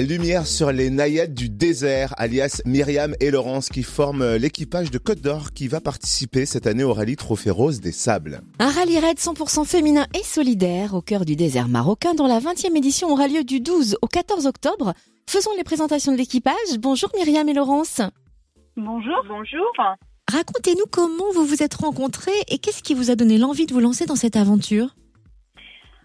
Lumière sur les naïades du désert, alias Myriam et Laurence, qui forment l'équipage de Côte d'Or qui va participer cette année au rallye Trophée Rose des Sables. Un rallye raid 100% féminin et solidaire au cœur du désert marocain dont la 20e édition aura lieu du 12 au 14 octobre. Faisons les présentations de l'équipage. Bonjour Myriam et Laurence. Bonjour. Bonjour. Racontez-nous comment vous vous êtes rencontrés et qu'est-ce qui vous a donné l'envie de vous lancer dans cette aventure?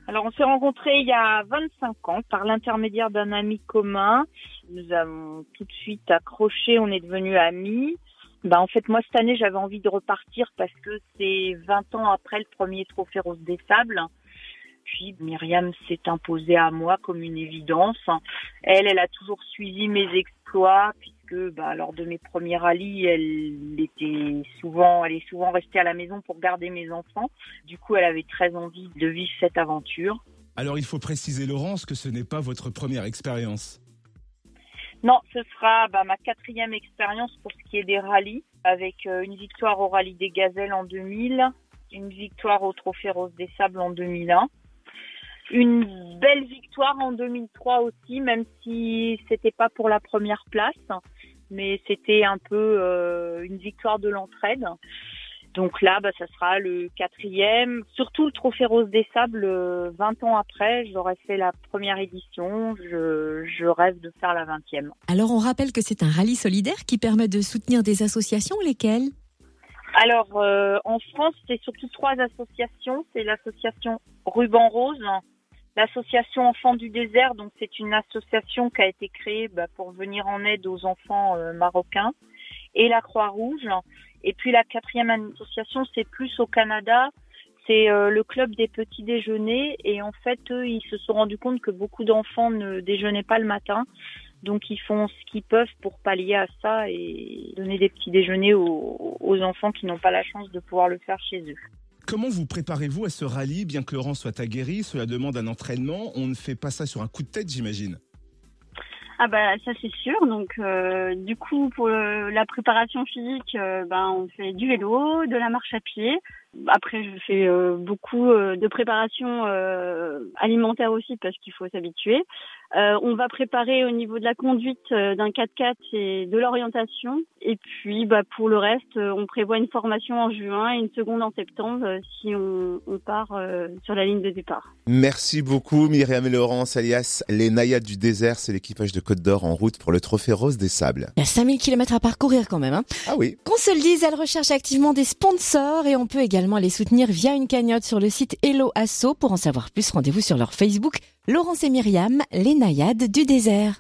Alors, on s'est rencontrés il y a 25 ans par l'intermédiaire d'un ami commun. Nous avons tout de suite accroché, on est devenus amis. Bah, en fait, moi, cette année, j'avais envie de repartir parce que c'est 20 ans après le premier Trophée Rose des Sables. Puis Myriam s'est imposée à moi comme une évidence. Elle, elle a toujours suivi mes exploits puisque bah, lors de mes premiers rallyes, elle était souvent, elle est souvent restée à la maison pour garder mes enfants. Du coup, elle avait très envie de vivre cette aventure. Alors, il faut préciser, Laurence, que ce n'est pas votre première expérience. Non, ce sera bah, ma quatrième expérience pour ce qui est des rallyes, avec euh, une victoire au rallye des Gazelles en 2000, une victoire au Trophée Rose des Sables en 2001 une belle victoire en 2003 aussi, même si c'était pas pour la première place, mais c'était un peu euh, une victoire de l'entraide. Donc là, bah, ça sera le quatrième. Surtout le Trophée Rose des Sables, 20 euh, ans après, j'aurais fait la première édition. Je, je rêve de faire la vingtième. Alors on rappelle que c'est un rallye solidaire qui permet de soutenir des associations, lesquelles? Alors euh, en France, c'est surtout trois associations. C'est l'association Ruban Rose, L'association Enfants du désert, donc c'est une association qui a été créée bah, pour venir en aide aux enfants euh, marocains, et la Croix-Rouge. Et puis la quatrième association, c'est plus au Canada, c'est euh, le club des petits déjeuners. Et en fait, eux, ils se sont rendus compte que beaucoup d'enfants ne déjeunaient pas le matin. Donc ils font ce qu'ils peuvent pour pallier à ça et donner des petits déjeuners aux enfants qui n'ont pas la chance de pouvoir le faire chez eux. Comment vous préparez-vous à ce rallye Bien que Laurent soit aguerri, cela demande un entraînement. On ne fait pas ça sur un coup de tête, j'imagine? Ah bah ça c'est sûr. Donc euh, du coup pour la préparation physique, euh, ben on fait du vélo, de la marche à pied. Après je fais euh, beaucoup de préparation alimentaire aussi parce qu'il faut s'habituer. Euh, on va préparer au niveau de la conduite euh, d'un 4x4 et de l'orientation. Et puis, bah, pour le reste, euh, on prévoit une formation en juin et une seconde en septembre si on, part sur la ligne de départ. Merci beaucoup Myriam et Laurence, alias les Nayades du désert. C'est l'équipage de Côte d'Or en route pour le Trophée Rose des Sables. Il y a 5000 km à parcourir quand même. Hein. ah oui. Qu'on se le dise, elle recherche activement des sponsors et on peut également les soutenir via une cagnotte sur le site Hello Asso. Pour en savoir plus, rendez-vous sur leur Facebook Laurence et Myriam, les naïades du désert.